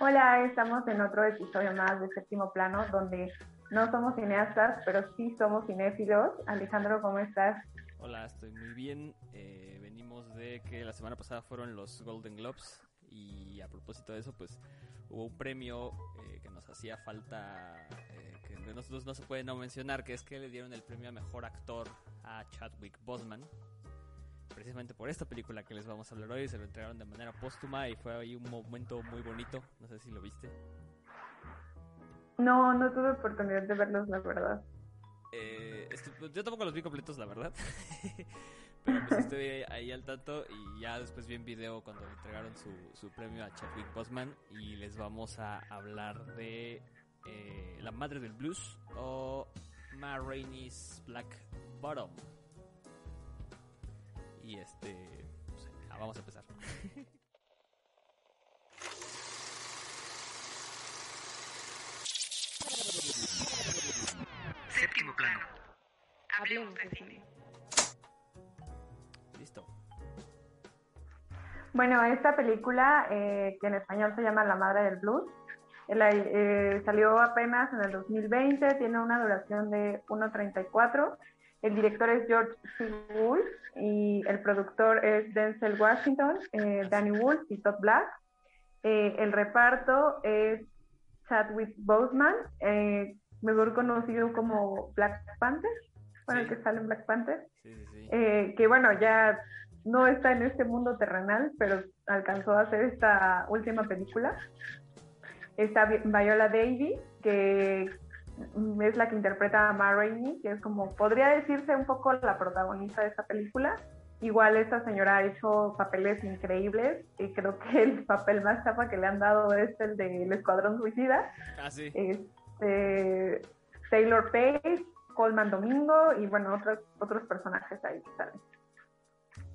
Hola, estamos en otro episodio más de Séptimo Plano, donde no somos cineastas, pero sí somos cinéfilos. Alejandro, ¿cómo estás? Hola, estoy muy bien. Eh, venimos de que la semana pasada fueron los Golden Globes y a propósito de eso, pues hubo un premio eh, que nos hacía falta, eh, que nosotros no se puede no mencionar, que es que le dieron el premio a Mejor Actor a Chadwick Boseman. Precisamente por esta película que les vamos a hablar hoy, se lo entregaron de manera póstuma y fue ahí un momento muy bonito. No sé si lo viste. No, no tuve oportunidad de verlos, la verdad. Eh, pues, yo tampoco los vi completos, la verdad. Pero pues estoy ahí al tanto y ya después vi en video cuando le entregaron su, su premio a Chadwick Boseman y les vamos a hablar de eh, La Madre del Blues o Ma Rainey's Black Bottom. Y este, pues, vamos a empezar. Séptimo plano. Hablemos de cine. Listo. Bueno, esta película, eh, que en español se llama La Madre del Blues, eh, salió apenas en el 2020, tiene una duración de 1.34. El director es George C. Wolf y el productor es Denzel Washington, eh, Danny Wolf y Todd Black. el reparto es Chadwick Boseman, mejor conocido como Black Panther, bueno, el que sale en Black Panther, eh, que bueno, ya no está en este mundo terrenal, pero alcanzó a hacer esta última película. Está Viola Davis, que es la que interpreta a Ma Rainey, que es como, podría decirse un poco la protagonista de esta película. Igual esta señora ha hecho papeles increíbles y creo que el papel más chapa que le han dado es el del Escuadrón Suicida. Ah, sí. Este, Taylor Pace, Coleman Domingo y bueno, otros, otros personajes ahí que salen.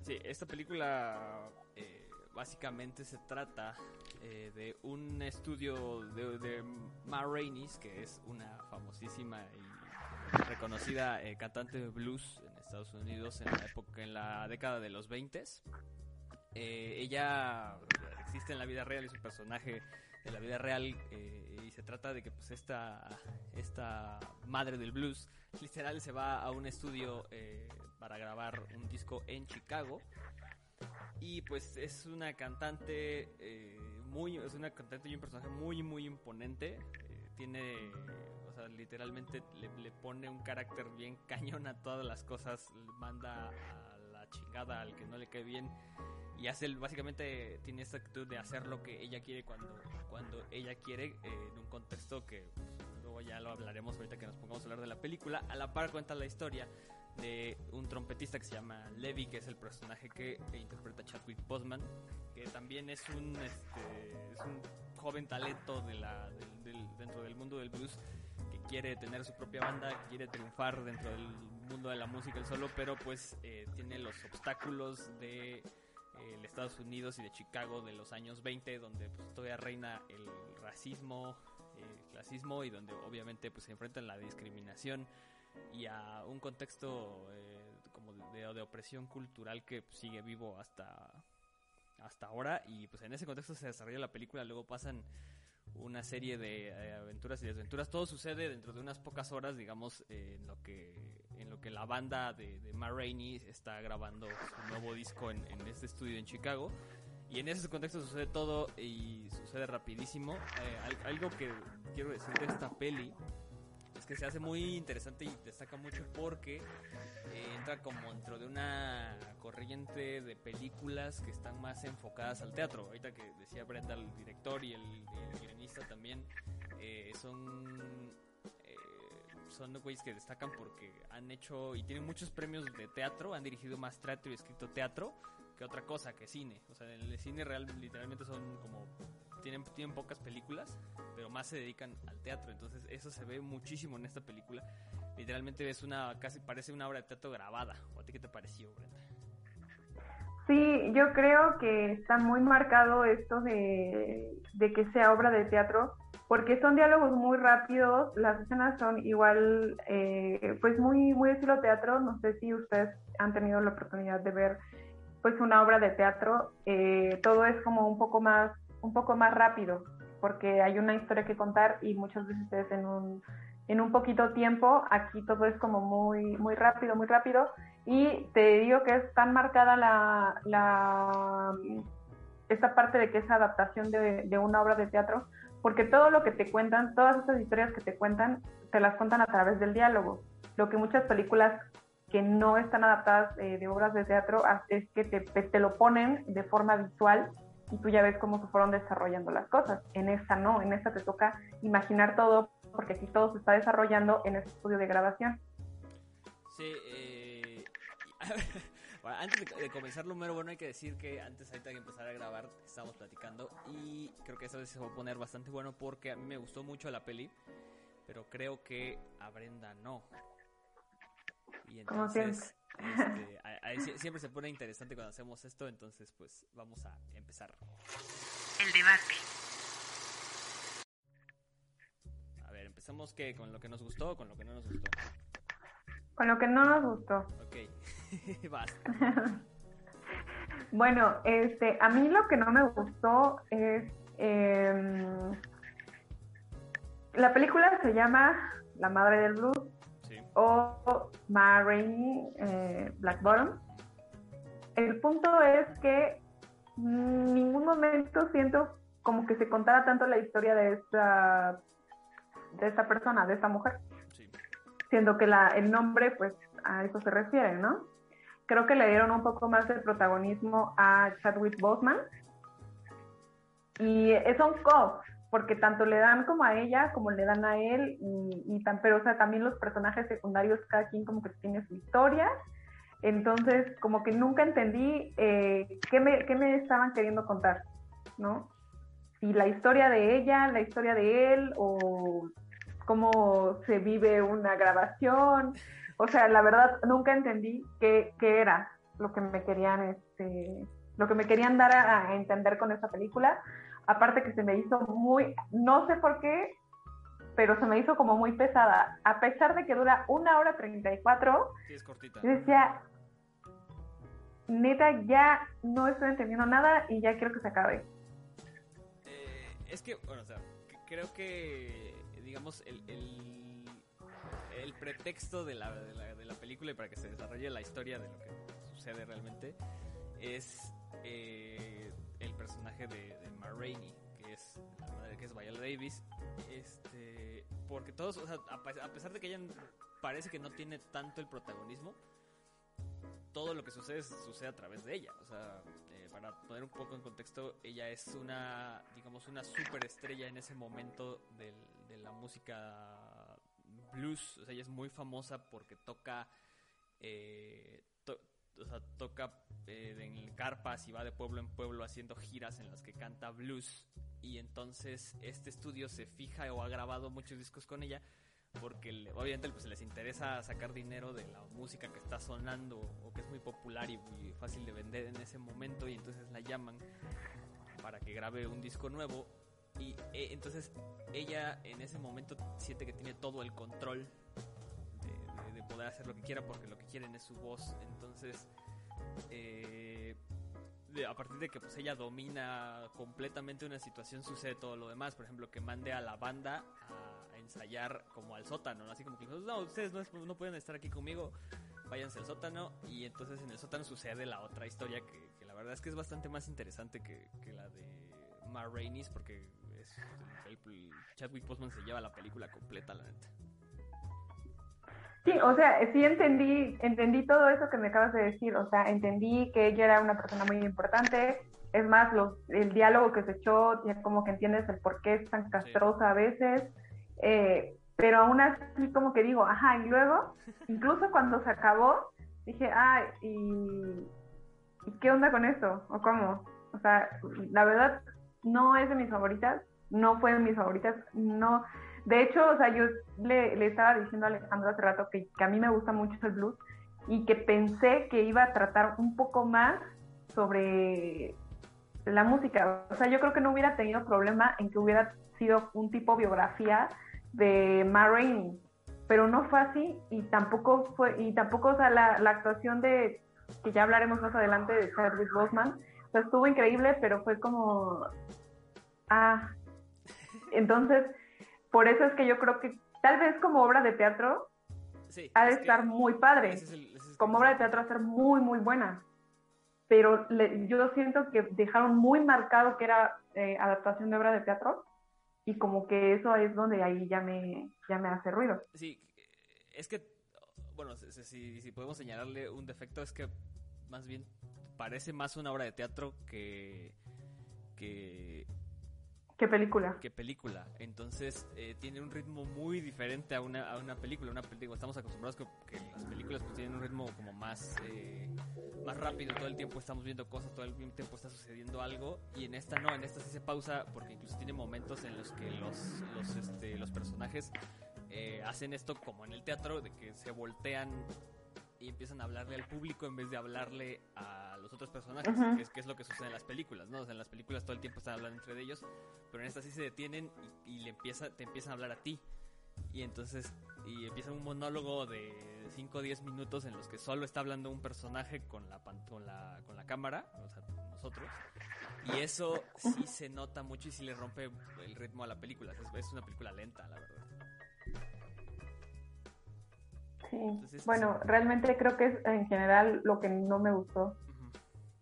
Sí, esta película básicamente se trata eh, de un estudio de, de Ma Rainey, que es una famosísima y reconocida eh, cantante de blues en Estados Unidos en la época, en la década de los 20 ella existe en la vida real, es un personaje de la vida real eh, y se trata de que pues esta, esta madre del blues literal se va a un estudio eh, para grabar un disco en Chicago y pues es una cantante eh, muy es una cantante y un personaje muy muy imponente. Tiene o sea literalmente le, le, pone un carácter bien cañón a todas las cosas. Manda a la chingada al que no le cae bien. Y hace básicamente tiene esta actitud de hacer lo que ella quiere cuando, cuando ella quiere eh, en un contexto que pues, luego ya lo hablaremos ahorita que nos pongamos a hablar de la película. A la par cuenta la historia de un trompetista que se llama Levi, que es el personaje que interpreta Chadwick Boseman, que también es un, este, es un joven talento de la, dentro del mundo del blues que quiere tener su propia banda, quiere triunfar dentro del mundo de la música el solo, pero pues eh, tiene los obstáculos de el Estados Unidos y de Chicago de los años 20, donde pues, todavía reina el racismo, el clasismo y donde obviamente pues, se enfrentan la discriminación y a un contexto eh, como de, de, opresión cultural que sigue vivo hasta, hasta ahora y pues en ese contexto se desarrolla la película, luego pasan una serie de eh, aventuras y desventuras. Todo sucede dentro de unas pocas horas, digamos, eh, en lo que en lo que la banda de, de está grabando su nuevo disco en, este estudio en Chicago. Y en ese contexto sucede todo y sucede rapidísimo. Algo que quiero decir de esta peli que se hace muy interesante y destaca mucho porque eh, entra como dentro de una corriente de películas que están más enfocadas al teatro. Ahorita que decía Brenda, el director y el, el guionista también eh, son eh, son güeyes que destacan porque han hecho y tienen muchos premios de teatro, han dirigido más teatro y escrito teatro que otra cosa, que cine. O sea, en el cine real literalmente son como tienen, tienen pocas películas, pero más se dedican al teatro. Entonces eso se ve muchísimo en esta película. Literalmente es una, casi parece una obra de teatro grabada. ¿O a ti qué te pareció, Brenda? Sí, yo creo que está muy marcado esto de, de que sea obra de teatro, porque son diálogos muy rápidos, las escenas son igual, eh, pues muy, muy estilo teatro. No sé si ustedes han tenido la oportunidad de ver pues una obra de teatro, eh, todo es como un poco más un poco más rápido. porque hay una historia que contar y muchas veces es en un, en un poquito tiempo, aquí todo es como muy, muy rápido, muy rápido, y te digo que es tan marcada la, la esta parte de que es adaptación de, de una obra de teatro, porque todo lo que te cuentan, todas estas historias que te cuentan, te las cuentan a través del diálogo. Lo que muchas películas que no están adaptadas eh, de obras de teatro es que te, te, lo ponen de forma visual y tú ya ves cómo se fueron desarrollando las cosas. En esta no, en esta te toca imaginar todo porque aquí todo se está desarrollando en este estudio de grabación. Sí, eh, bueno, antes de, comenzar lo mero bueno hay que decir que antes ahorita de empezar a grabar estábamos platicando y creo que esta vez se va a poner bastante bueno porque a mí me gustó mucho la peli, pero creo que a Brenda no. Y entonces, este, siempre se pone interesante cuando hacemos esto, entonces pues vamos a empezar. El debate. A ver, empezamos que con lo que nos gustó o con lo que no nos gustó. Con lo que no nos gustó. Ok, basta. bueno, este, a mí lo que no me gustó es eh, la película se llama La Madre del Blues o Ma Rainey eh, Black Bottom. El punto es que en ningún momento siento como que se contara tanto la historia de esta de esta persona, de esta mujer. Siendo que la, el nombre, pues, a eso se refiere, ¿no? Creo que le dieron un poco más de protagonismo a Chadwick Boseman. Y son cos, porque tanto le dan como a ella, como le dan a él, y, tan, pero o sea, también los personajes secundarios, cada quien como que tiene su historia. Entonces, como que nunca entendí eh, qué, me, qué me estaban queriendo contar, ¿no? Si la historia de ella, la historia de él, o cómo se vive una grabación. O sea, la verdad, nunca entendí qué, qué era lo que me querían, este, lo que me querían dar a entender con esta película aparte que se me hizo muy, no sé por qué, pero se me hizo como muy pesada. A pesar de que dura una hora 34, sí, es cortita. yo decía, neta, ya no estoy entendiendo nada y ya quiero que se acabe. Eh, es que, bueno, o sea, creo que, digamos, el, el, pretexto de la, de, la, de la película y para que se desarrolle la historia de lo que sucede realmente es eh, el personaje de, de que es la madre que es Viola Davis, este, porque todos, a, pesar de que ella parece que no tiene tanto el protagonismo, todo lo que sucede sucede a través de ella, o sea, eh, para poner un poco en contexto, ella es una, digamos, una superestrella en ese momento del, de la música blues, o sea, ella es muy famosa porque toca eh, toca eh, en carpas y va de pueblo en pueblo haciendo giras en las que canta blues. Y entonces este estudio se fija o ha grabado muchos discos con ella porque obviamente pues, les interesa sacar dinero de la música que está sonando o que es muy popular y muy fácil de vender en ese momento y entonces la llaman para que grabe un disco nuevo y eh, entonces ella en ese momento siente que tiene todo el control poder hacer lo que quiera porque lo que quieren es su voz. Entonces, eh, a partir de que pues ella domina completamente una situación, sucede todo lo demás. Por ejemplo, que mande a la banda a ensayar como al sótano, así como que no, ustedes no, pueden estar aquí conmigo, váyanse al sótano. Y entonces en el sótano sucede la otra historia que, la verdad es que es bastante más interesante que, la de Ma Rainey's porque es, el, Chadwick Postman se lleva la película completa, la neta. Sí, o sea, sí entendí, entendí todo eso que me acabas de decir, o sea, entendí que ella era una persona muy importante, es más, los, el diálogo que se echó, ya como que entiendes el por qué es tan castrosa a veces, eh, pero aún así como que digo, ajá, y luego, incluso cuando se acabó, dije, ay, ¿y, ¿y qué onda con esto? ¿O cómo? O sea, la verdad, no es de mis favoritas, no fue de mis favoritas, no, de hecho, o sea, yo le, estaba diciendo a Alejandro hace rato que, a mí me gusta mucho el blues y que pensé que iba a tratar un poco más sobre la música. O sea, yo creo que no hubiera tenido problema en que hubiera sido un tipo biografía de Ma Rainey, pero no fue así y tampoco fue, y tampoco, o sea, la, la actuación de, que ya hablaremos más adelante de Chadwick Boseman, o sea, estuvo increíble, pero fue como, ah, Entonces, por eso es que yo creo que tal vez como obra de teatro Sí, ha de es estar muy padre. ese es el- ese es el- Como obra de teatro va a ser muy, muy buena. Pero le- yo siento que dejaron muy marcado que era eh, adaptación de obra de teatro y como que eso es donde ahí ya me, ya me hace ruido. Sí, es que, bueno, si, si- si podemos señalarle un defecto es que más bien parece más una obra de teatro que, que, ¿Qué película? que película. Entonces eh, tiene un ritmo muy diferente a una, a una película. Una estamos acostumbrados que, que las películas pues, tienen un ritmo como más, eh, más rápido. Todo el tiempo estamos viendo cosas, todo el tiempo está sucediendo algo. Y en esta no, en esta sí se pausa porque incluso tiene momentos en los que los, los, este, los personajes eh, hacen esto como en el teatro, de que se voltean y empiezan a hablarle al público en vez de hablarle a los otros personajes, que, es, que es lo que sucede en las películas, ¿no? O sea, en las películas todo el tiempo están hablando entre ellos, pero en esta sí se detienen y, y le empieza, te empiezan a hablar a ti. Y entonces, y empieza un monólogo de 5 o 10 minutos en los que solo está hablando un personaje con la, con la, con la cámara, o sea, nosotros. Y eso sí se nota mucho y sí le rompe el ritmo a la película. Es, es una película lenta, la verdad. Sí. Entonces, Bueno, realmente creo que es en general lo que no me gustó.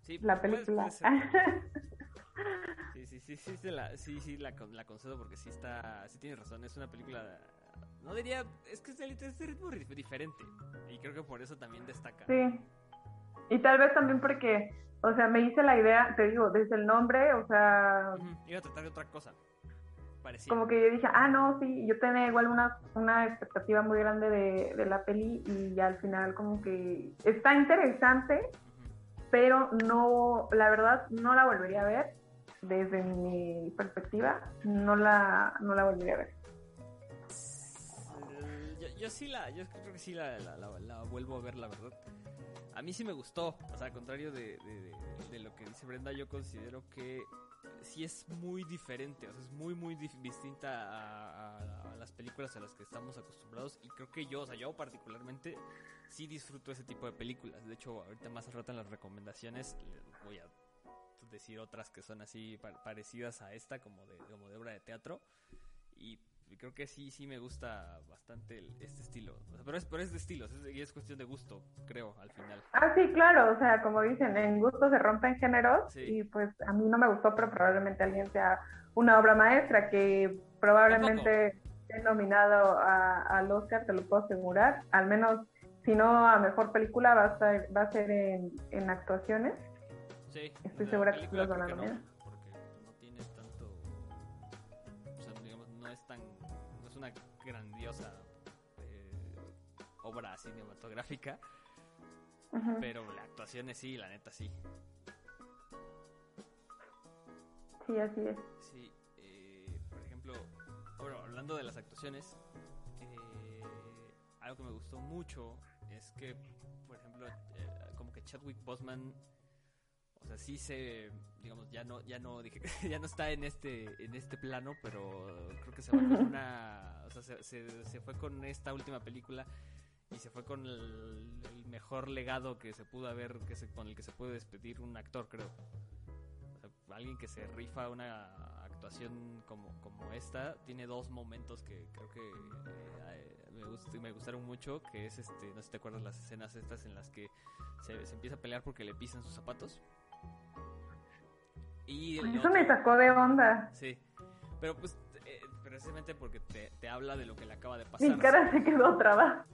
Sí, La película. Sí, sí, sí, sí, se la, sí, sí, la, la concedo porque sí está, sí tienes razón, es una película, no diría, es que es de, ritmo ri- diferente y creo que por eso también destaca. Sí. Y tal vez también porque, o sea, me hice la idea, te digo, desde el nombre, o sea, Iba a tratar de otra cosa, parecía. como que yo dije, ah, no, sí, yo tenía igual una, una expectativa muy grande de, de la peli y al final como que está interesante, pero no, la verdad, no la volvería a ver. Desde mi perspectiva, no la, no la volvería a ver. Yo, yo sí la, yo creo que sí la, la, la- la vuelvo a ver, la verdad. A mí sí me gustó, o sea, al contrario de- de lo que dice Brenda, yo considero que sí es muy diferente, o sea, es muy, muy distinta a, las películas a las que estamos acostumbrados y creo que yo, o sea, yo particularmente sí disfruto ese tipo de películas. De hecho, ahorita más al rato en las recomendaciones les voy a decir otras que son así pa- parecidas a esta, como de, como de obra de teatro. Y creo que sí, sí me gusta bastante el- este estilo. O sea, pero, es, pero es de estilos, es, y es cuestión de gusto, creo, al final. Ah, sí, claro, o sea, como dicen, en gusto se rompen géneros Sí. y pues a mí no me gustó, pero probablemente alguien sea una obra maestra que probablemente esté nominado a- al Oscar, te lo puedo asegurar, al menos si no a mejor película va a, estar, va a ser en, en actuaciones. Sí. Estoy segura que los van a nominar. Obra cinematográfica, pero la actuación es sí, la neta sí. Sí, así es. Sí, eh, por ejemplo, bueno, hablando de las actuaciones, eh, algo que me gustó mucho es que, por ejemplo, eh, como que Chadwick Boseman, o sea, sí se, digamos, ya no, ya no, dije, ya no está en este, en este plano, pero creo que se una, o sea, se, se- se fue con esta última película y se fue con el, el mejor legado que se pudo haber, que se, con el que se puede despedir un actor, creo. O sea, alguien que se rifa una actuación como, como esta tiene dos momentos que creo que eh, me, gust- me gustaron mucho que es este no sé si te acuerdas las escenas estas en las que se, se empieza a pelear porque le pisan sus zapatos y Eso me otro- sacó de onda. sí pero pues eh, precisamente porque te, te habla de lo que le acaba de pasar Mi cara se quedó trabada.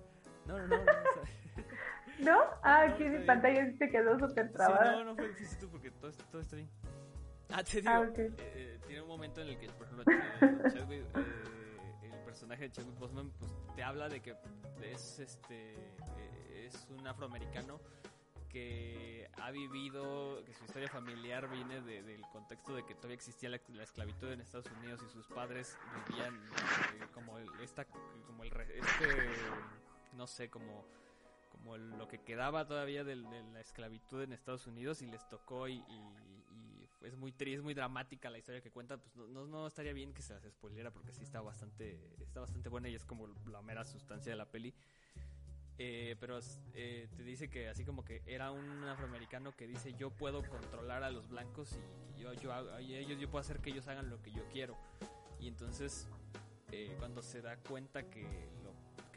No no no, no. Ah, No, aquí mi pantalla sí se quedó súper Sí, trabada. no, no fue tú porque todo, todo está bien. Ah, te digo, Ah, eh, eh, tiene un momento en el que, por ejemplo, eh, Chadwick, eh, el personaje de Chadwick Boseman, pues te habla de que es este eh, es un afroamericano que ha vivido, que su historia familiar viene de- del contexto de que todavía existía la, la esclavitud en Estados Unidos y sus padres vivían como el, esta, como el, este, no sé, como como lo que quedaba todavía del- de, la esclavitud en Estados Unidos y les tocó y, y- y es muy tri- es muy dramática la historia que cuenta, pues no, no, no estaría bien que se las spoilera porque sí está bastante, está bastante buena y es como la mera sustancia de la peli. Eh, pero eh, te dice que así como que era un afroamericano que dice yo puedo controlar a los blancos y yo, yo, y ellos, yo puedo hacer que ellos hagan lo que yo quiero. Y entonces, eh, cuando se da cuenta que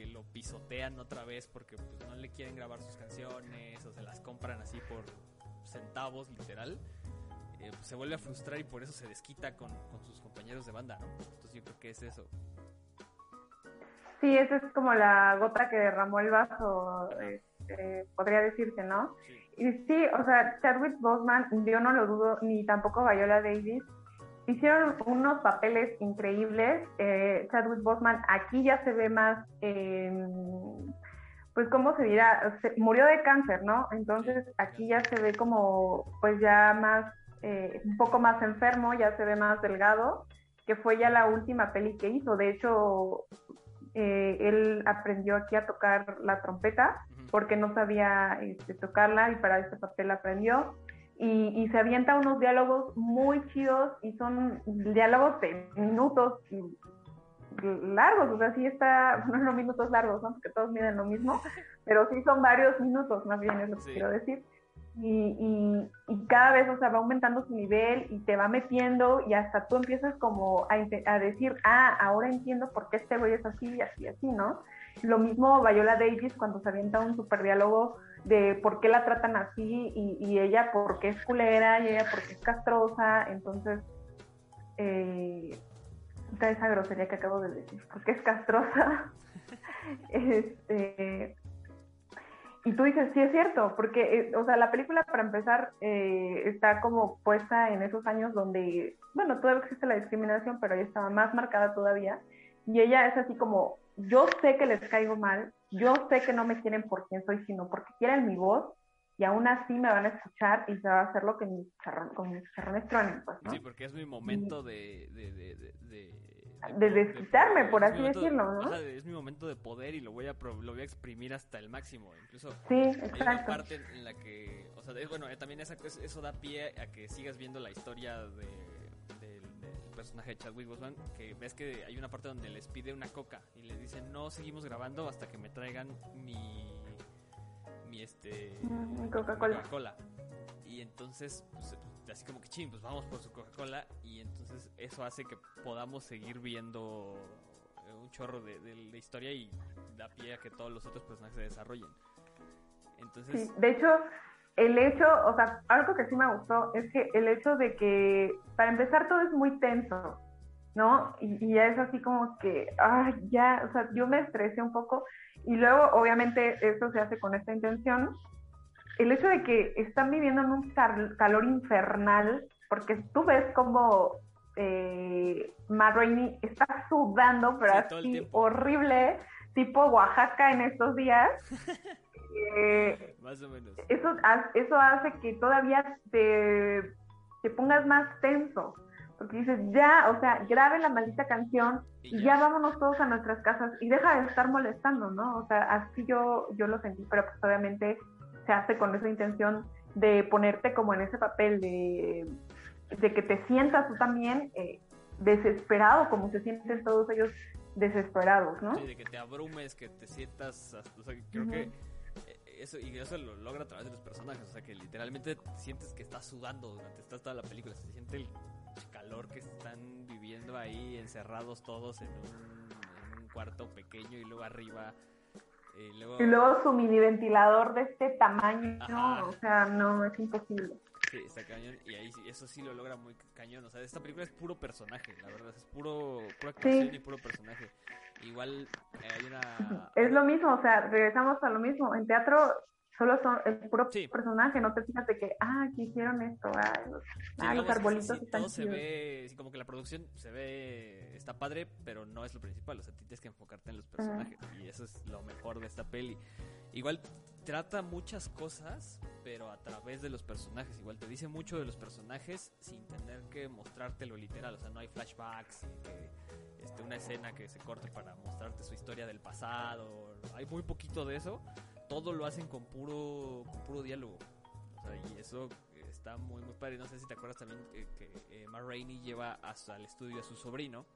que lo pisotean otra vez porque pues, no le quieren grabar sus canciones o se las compran así por centavos, literal, eh, pues, se vuelve a frustrar y por eso se desquita con, con sus compañeros de banda, ¿no? Entonces yo creo que es eso. Sí, esa es como la gota que derramó el vaso, este, podría decirse, ¿no? Sí. Y sí, o sea, Chadwick Boseman, yo no lo dudo, ni tampoco Viola Davis, hicieron unos papeles increíbles. Eh, Chadwick Boseman aquí ya se ve más, eh, pues, ¿cómo se dirá? Se- murió de cáncer, ¿no? Entonces aquí ya se ve como, pues, ya más, eh, un poco más enfermo, ya se ve más delgado, que fue ya la última peli que hizo. De hecho, eh, él aprendió aquí a tocar la trompeta porque no sabía este, tocarla y para este papel aprendió. Y, y se avienta unos diálogos muy chidos y son diálogos de minutos y largos, o sea, sí está, bueno, no minutos largos, ¿no? Porque todos miden lo mismo, pero sí son varios minutos, más bien es lo que Sí. quiero decir. Y, y, y cada vez, o sea, va aumentando su nivel y te va metiendo y hasta tú empiezas como a, decir, ah, ahora entiendo por qué este güey es así y así, así, ¿no? Lo mismo Viola Davis cuando se avienta un super diálogo de por qué la tratan así y, ella porque es culera y ella porque es castrosa, entonces eh, esa grosería que acabo de decir, porque es castrosa. este, y tú dices, sí es cierto, porque, eh, o sea, la película para empezar eh, está como puesta en esos años donde, bueno, todavía existe la discriminación, pero ahí estaba más marcada todavía. Y ella es así como, yo sé que les caigo mal, yo sé que no me quieren por quien soy, sino porque quieren mi voz, y aún así me van a escuchar y se va a hacer lo que mis charrones, con mis charrones truenen, pues, ¿no? Sí, porque es mi momento de... De, de, de, de- De desquitarme, por así momento- decirlo, ¿no? es mi momento de poder y lo voy a lo voy a exprimir hasta el máximo. Incluso Sí, hay una exacto. parte en la que, o sea, bueno, eh, también esa, eso da pie a que sigas viendo la historia de, personaje de Chadwick Boseman, que ves que hay una parte donde les pide una coca y les dicen no seguimos grabando hasta que me traigan mi, mi este, Coca-Cola. Y entonces, pues, así como que ching, pues vamos por su Coca-Cola. Y entonces eso hace que podamos seguir viendo eh, un chorro de, de- de historia y da pie a que todos los otros personajes se desarrollen. Entonces, Sí, de hecho, el hecho, o sea, algo que sí me gustó es que el hecho de que, para empezar, todo es muy tenso, ¿no? Y, y ya es así como que, ay, ya, o sea, yo me estresé un poco. Y luego, obviamente, eso se hace con esta intención. El hecho de que están viviendo en un cal- calor infernal, porque tú ves como eh, Matt Rainey está sudando, pero Sí, así horrible, tipo Oaxaca en estos días. Eh, más o menos. eso, eso hace que todavía te, te pongas más tenso. Porque dices, ya, o sea, grabe la maldita canción Y ya vámonos todos a nuestras casas y deja de estar molestando, ¿no? O sea, así yo, yo lo sentí, pero pues obviamente se hace con esa intención de ponerte como en ese papel de, de que te sientas tú también eh, desesperado, como se sienten todos ellos desesperados, ¿no? Sí, de que te abrumes, que te sientas. O sea, creo que eh, eso, y eso lo logra a través de los personajes. O sea, que literalmente sientes que estás sudando durante esta- toda la película. Se siente el calor que están viviendo ahí, encerrados todos en un, en un cuarto pequeño y luego arriba. Y luego, Y luego su mini ventilador de este tamaño, Ajá. o sea, no, es imposible. Sí, está cañón. Y ahí eso sí lo logra muy cañón. O sea, esta película es puro personaje, la verdad. Es puro, pura actuación Sí. y puro personaje. Igual eh, hay una. Es lo mismo, o sea, regresamos a lo mismo. En teatro solo son el puro Sí. personaje, no te fijas de que, ah, que hicieron esto, ah, los, Sí, ah, los arbolitos sí, están todo se ve, sí, como que la producción se ve, está padre, pero no es lo principal, o sea, tienes que enfocarte en los personajes, y eso es lo mejor de esta peli. Igual trata muchas cosas, pero a través de los personajes, igual te dice mucho de los personajes sin tener que mostrártelo literal, o sea, no hay flashbacks, que este, una escena que se corte para mostrarte su historia del pasado, hay muy poquito de eso, todo lo hacen con puro, con puro diálogo. Y eso está muy, muy padre. No sé si te acuerdas también que, que eh, Rainey lleva hasta al estudio a su sobrino,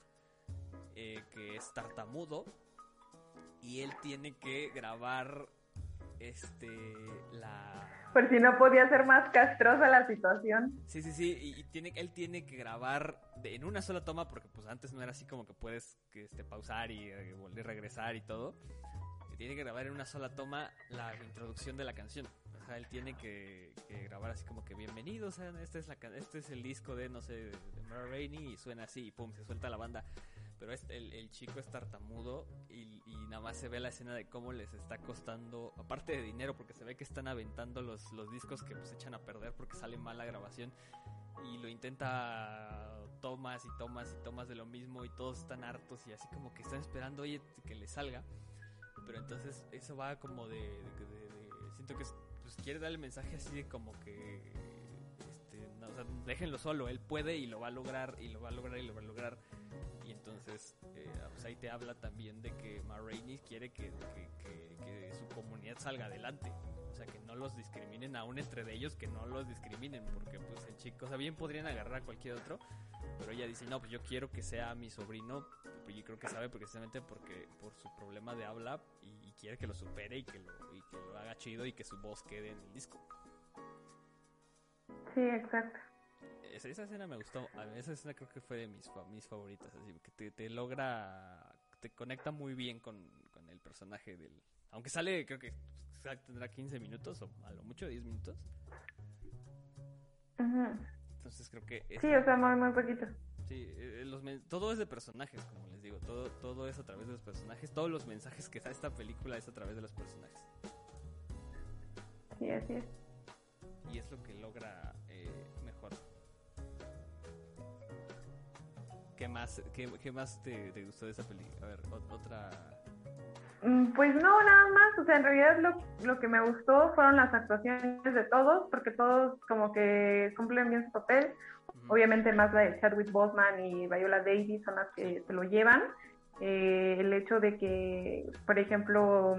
eh, que es tartamudo, y él tiene que grabar este la Por si no podía ser más castrosa la situación. Sí, sí, sí, y, tiene, él tiene que grabar en una sola toma, porque pues antes no era así como que puedes este, pausar y eh, volver a regresar y todo. Y tiene que grabar en una sola toma la introducción de la canción. O sea, él tiene que, grabar así como que bienvenidos, este es, la, este es el disco de, no sé, de Mara Rainey y suena así y pum, se suelta la banda pero el, el, chico es tartamudo y, nada más se ve la escena de cómo les está costando, aparte de dinero, porque se ve que están aventando los, los discos que pues echan a perder porque sale mal la grabación y lo intenta tomas y tomas y tomas de lo mismo y todos están hartos y así como que están esperando, oye, que le salga. Pero entonces eso va como de, siento que pues, quiere dar el mensaje así de como que este, déjenlo solo, él puede y lo va a lograr y lo va a lograr y lo va a lograr entonces, eh, ahí te habla también de que Ma quiere que, su comunidad salga adelante. O sea, que no los discriminen aún entre de ellos, que no los discriminen, porque pues el chico, o sea, bien podrían agarrar a cualquier otro, pero ella dice, no, pues yo quiero que sea mi sobrino, yo creo que sabe precisamente porque por su problema de habla y, quiere que lo supere y que lo, y que lo haga chido y que su voz quede en el disco. Sí, exacto esa, escena me gustó. A mí esa escena creo que fue de mis, mis favoritas. Así que te, logra, te conecta muy bien con, el personaje del. Aunque sale, creo que tendrá 15 minutos o a lo mucho 10 minutos. Entonces creo que. Sí, o sea, muy, muy poquito. Sí, eh, los, todo es de personajes, como les digo. Todo, todo es a través de los personajes. Todos los mensajes que da esta película es a través de los personajes. Sí, así es. Y es lo que logra ¿Qué más, qué, más te, gustó de esa película? A ver, otra... Mm, pues no, nada más, o sea, en realidad lo, lo que me gustó fueron las actuaciones de todos, porque todos como que cumplen bien su papel. Obviamente más la de Chadwick Boseman y Viola Davis son las que se lo llevan. Eh, el hecho de que, por ejemplo,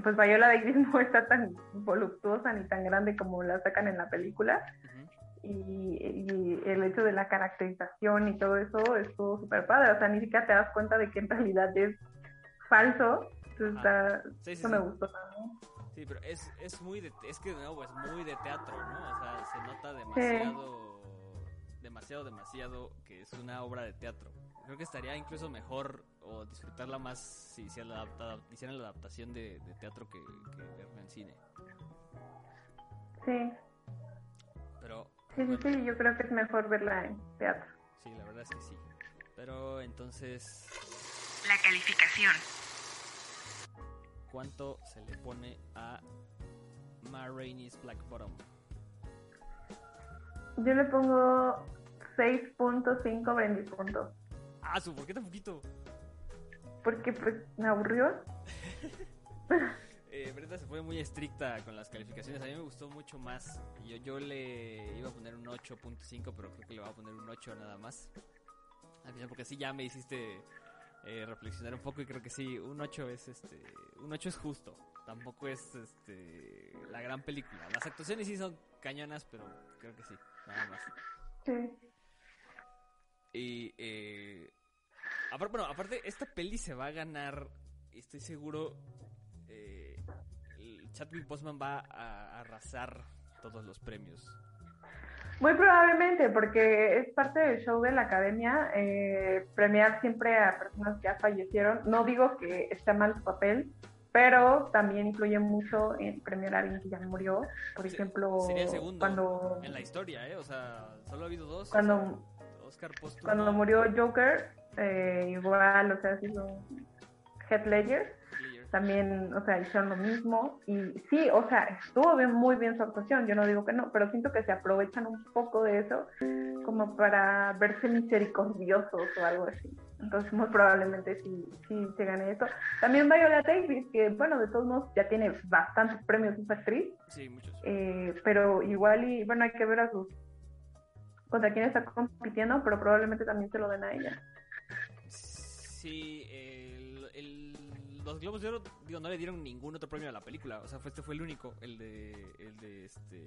pues Viola Davis no está tan voluptuosa ni tan grande como la sacan en la película y, el hecho de la caracterización y todo eso estuvo súper padre. O sea, ni siquiera te das cuenta de que en realidad es falso. eso me gustó también. Sí, pero es, es muy de, es que de nuevo es muy de teatro, ¿no? O sea, se nota demasiado, demasiado, demasiado que es una obra de teatro. Creo que estaría incluso mejor o disfrutarla más si, si la hicieran la adaptación de, teatro que, que en cine. Sí. Sí, sí, sí, yo creo que es mejor verla en teatro. Sí, la verdad es que sí. Pero entonces... La calificación. ¿Cuánto se le pone a Ma Rainey's Black Bottom? Yo le pongo 6.5 Brandy puntos. Ah, ¿por qué tan poquito? Porque pues me aburrió. eh, se fue muy estricta con las calificaciones. A mí me gustó mucho más. Yo, yo le iba a poner un 8.5, pero creo que le voy a poner un 8 nada más. Porque así ya me hiciste eh, reflexionar un poco y creo que sí, un 8 es este, un 8 es justo. Tampoco es este la gran película. Las actuaciones sí son cañonas, pero creo que sí, nada más. Sí. Y eh, aparte, bueno, aparte esta peli se va a ganar, estoy seguro, Chadwick Boseman va a arrasar todos los premios. Muy probablemente, porque es parte del show de la academia, eh, premiar siempre a personas que ya fallecieron. No digo que esté mal su papel, pero también influye mucho en premiar a alguien que ya murió. Por ejemplo, sería segundo cuando en la historia, ¿eh? O sea, solo ha habido dos. Cuando, Oscar cuando murió Joker, eh, igual, o sea, sido Head Ledger también, o sea, hicieron lo mismo. Y sí, o sea, estuvo bien, muy bien su actuación, yo no digo que no, pero siento que se aprovechan un poco de eso como para verse misericordiosos o algo así. Entonces, muy probablemente sí, sí se gane eso. También Viola Davis, que bueno, de todos modos ya tiene bastantes premios esa actriz. Sí, muchos. Eh, pero igual, y bueno, hay que ver a sus. contra quién está compitiendo, pero probablemente también se lo den a ella. Sí, el los Globos de Oro, digo, no le dieron ningún otro premio a la película. O sea, fue, este fue el único, el de, el de este,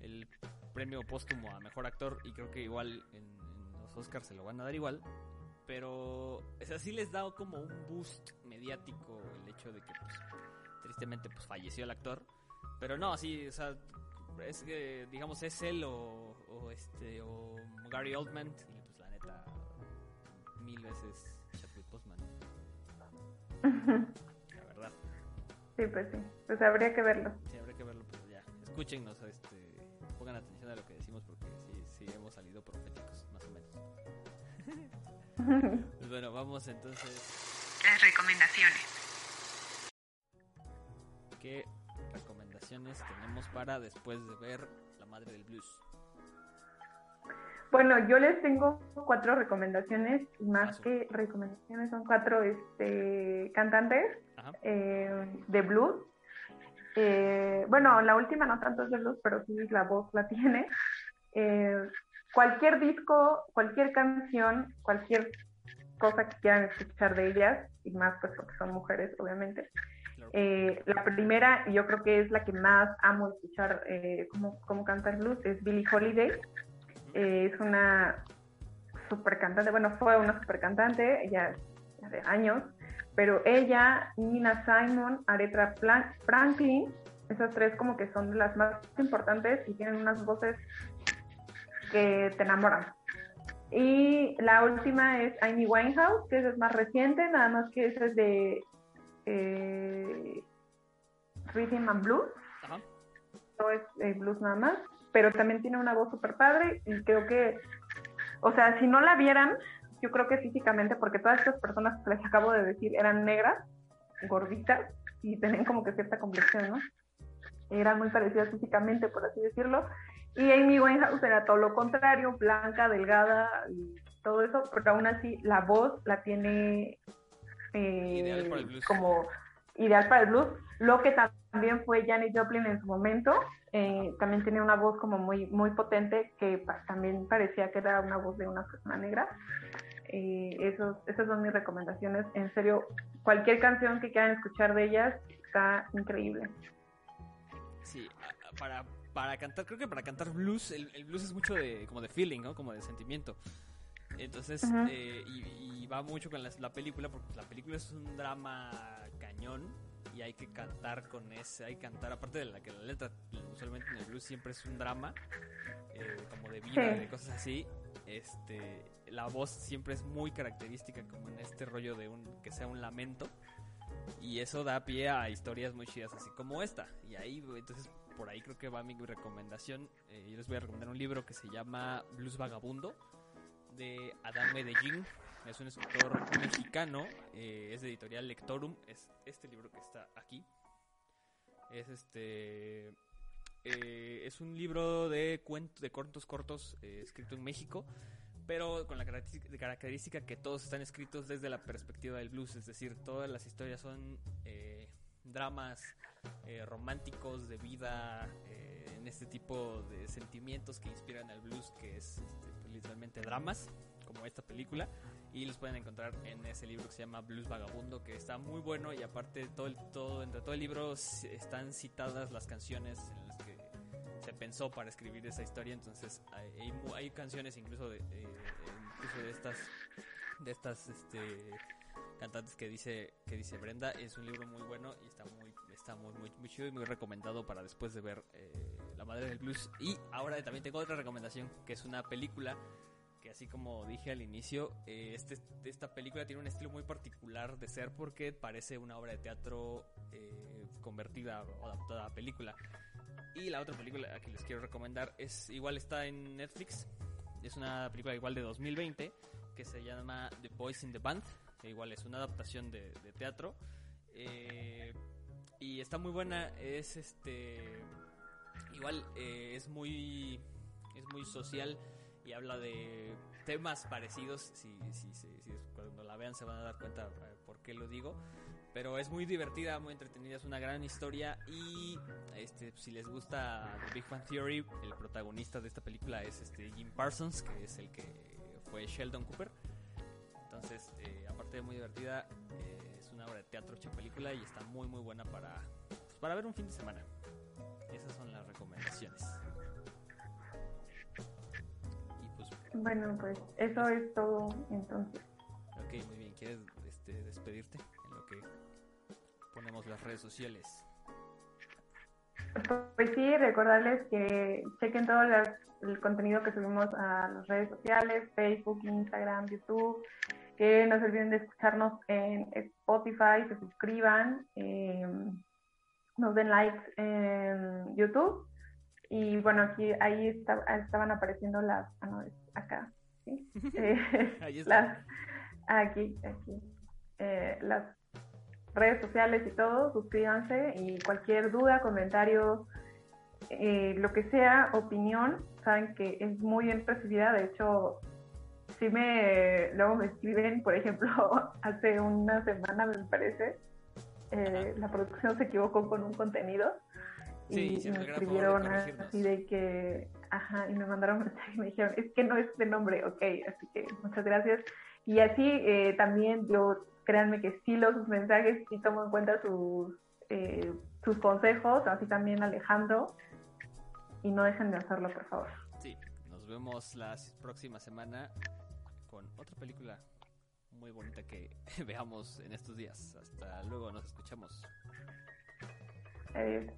el premio póstumo a mejor actor. Y creo que igual en, los Oscars se lo van a dar igual. Pero, es así les da como un boost mediático el hecho de que, pues, tristemente, pues falleció el actor. pero no, sí, o sea, es que, digamos, es él o, o este, o Gary Oldman, y pues la neta, mil veces. La verdad. Sí, pues sí. Pues habría que verlo. Sí, habría que verlo, pero ya. Escúchenos, este, pongan atención a lo que decimos porque sí, sí hemos salido proféticos, más o menos. pues bueno, vamos entonces. Las recomendaciones. ¿Qué recomendaciones tenemos para después de ver La Madre del Blues? Bueno, yo les tengo cuatro recomendaciones, más Paso. que recomendaciones, son cuatro este, cantantes eh, de blues. Eh, bueno, la última no tanto es de blues, pero sí la voz la tiene. Eh, cualquier disco, cualquier canción, cualquier cosa que quieran escuchar de ellas, y más pues porque son mujeres, obviamente. Eh, la primera, y yo creo que es la que más amo escuchar eh, como, como cantar blues, es Billie Holiday. Eh, es una super cantante, bueno, fue una super cantante, ella ya de años, pero ella, Nina Simon, Aretha Franklin, esas tres como que son las más importantes y tienen unas voces que te enamoran. Y la última es Amy Winehouse, que esa es más reciente, nada más que esa es de eh, Rhythm and Blues Ajá. no es eh, blues nada más, pero también tiene una voz súper padre y creo que, o sea, si no la vieran, yo creo que físicamente, porque todas estas personas que les acabo de decir eran negras, gorditas y tenían como que cierta complexión, ¿no? Eran muy parecidas físicamente, por así decirlo. Y Amy Winehouse era todo lo contrario, blanca, delgada y todo eso, pero aún así la voz la tiene eh, Ideal para el blues. como ideal para el blues. Lo que también fue Janis Joplin en su momento, eh, también tenía una voz como muy, muy potente que pa- también parecía que era una voz de una persona negra. Eh, esos, esas son mis recomendaciones. En serio, cualquier canción que quieran escuchar de ellas está increíble. Sí, para, para cantar, creo que para cantar blues, el, el blues es mucho de, como de feeling, ¿no? Como de sentimiento. Entonces, eh, y, y va mucho con la, la película, porque la película es un drama cañón y hay que cantar con ese, hay que cantar, aparte de la que la letra usualmente en el blues siempre es un drama, eh, como de vida, Sí. de cosas así, este, la voz siempre es muy característica como en este rollo de un, que sea un lamento. Y eso da pie a historias muy chidas, así como esta. Y ahí, entonces, por ahí creo que va mi recomendación. Eh, yo les voy a recomendar un libro que se llama Blues Vagabundo, de Adam Medellín. Es un escritor mexicano, eh, es de editorial Lectorum. Es este libro que está aquí. Es este. Eh, es un libro de cuentos, de cuentos cortos, eh, escrito en México pero con la característica, que todos están escritos desde la perspectiva del blues, es decir, todas las historias son eh, dramas eh, románticos de vida, eh, en este tipo de sentimientos que inspiran al blues, que es este, pues, literalmente dramas, como esta película, y los pueden encontrar en ese libro que se llama Blues Vagabundo, que está muy bueno y aparte todo, el, todo entre todo el libro están citadas las canciones en las que pensó para escribir esa historia entonces hay, hay canciones incluso de eh, incluso de estas de estas este cantantes que dice que dice Brenda. Es un libro muy bueno y está muy está muy muy, muy chido y muy recomendado para después de ver eh, La Madre del Blues. Y ahora también tengo otra recomendación que es una película que así como dije al inicio eh, este esta película tiene un estilo muy particular de ser porque parece una obra de teatro eh, convertida o adaptada a película y la otra película que les quiero recomendar es igual está en Netflix. Es una película igual de 2020 que se llama The Boys in the Band, que igual es una adaptación de, teatro. Eh, y está muy buena, es este igual eh, es muy es muy social y habla de temas parecidos. Si, si, si- si cuando la vean se van a dar cuenta eh, por qué lo digo. Pero es muy divertida, muy entretenida, es una gran historia y este si les gusta The Big Bang Theory, el protagonista de esta película es este Jim Parsons, que es el que fue Sheldon Cooper. Entonces, eh, aparte de muy divertida, eh, es una obra de teatro hecha película y está muy muy buena para pues, para ver un fin de semana. Esas son las recomendaciones. Bueno, pues eso es todo entonces. ok, muy bien. ¿Quieres este, despedirte en lo que ponemos las redes sociales? Pues sí, recordarles que chequen todo el contenido que subimos a las redes sociales, Facebook, Instagram, YouTube, que no se olviden de escucharnos en Spotify, se suscriban, em, nos den likes en YouTube. Y bueno, aquí ahí estaban apareciendo las, ah, no, acá, ¿sí? Eh, las, aquí, aquí, eh, las redes sociales y todo, suscríbanse y cualquier duda, comentario, eh, lo que sea, opinión, saben que es muy bien recibida. De hecho, si me, luego me escriben, por ejemplo, hace una semana me parece, eh, la producción se equivocó con un contenido y me escribieron así de que, ajá, y me mandaron mensaje y me dijeron, es que no es de nombre, ok, así que muchas gracias. Y así eh, también yo créanme que sí los sus mensajes y tomo en cuenta sus, eh, sus consejos, así también Alejandro, y no dejen de hacerlo, por favor. Sí, nos vemos la próxima semana con otra película muy bonita que veamos en estos días. Hasta luego, nos escuchamos. Adiós.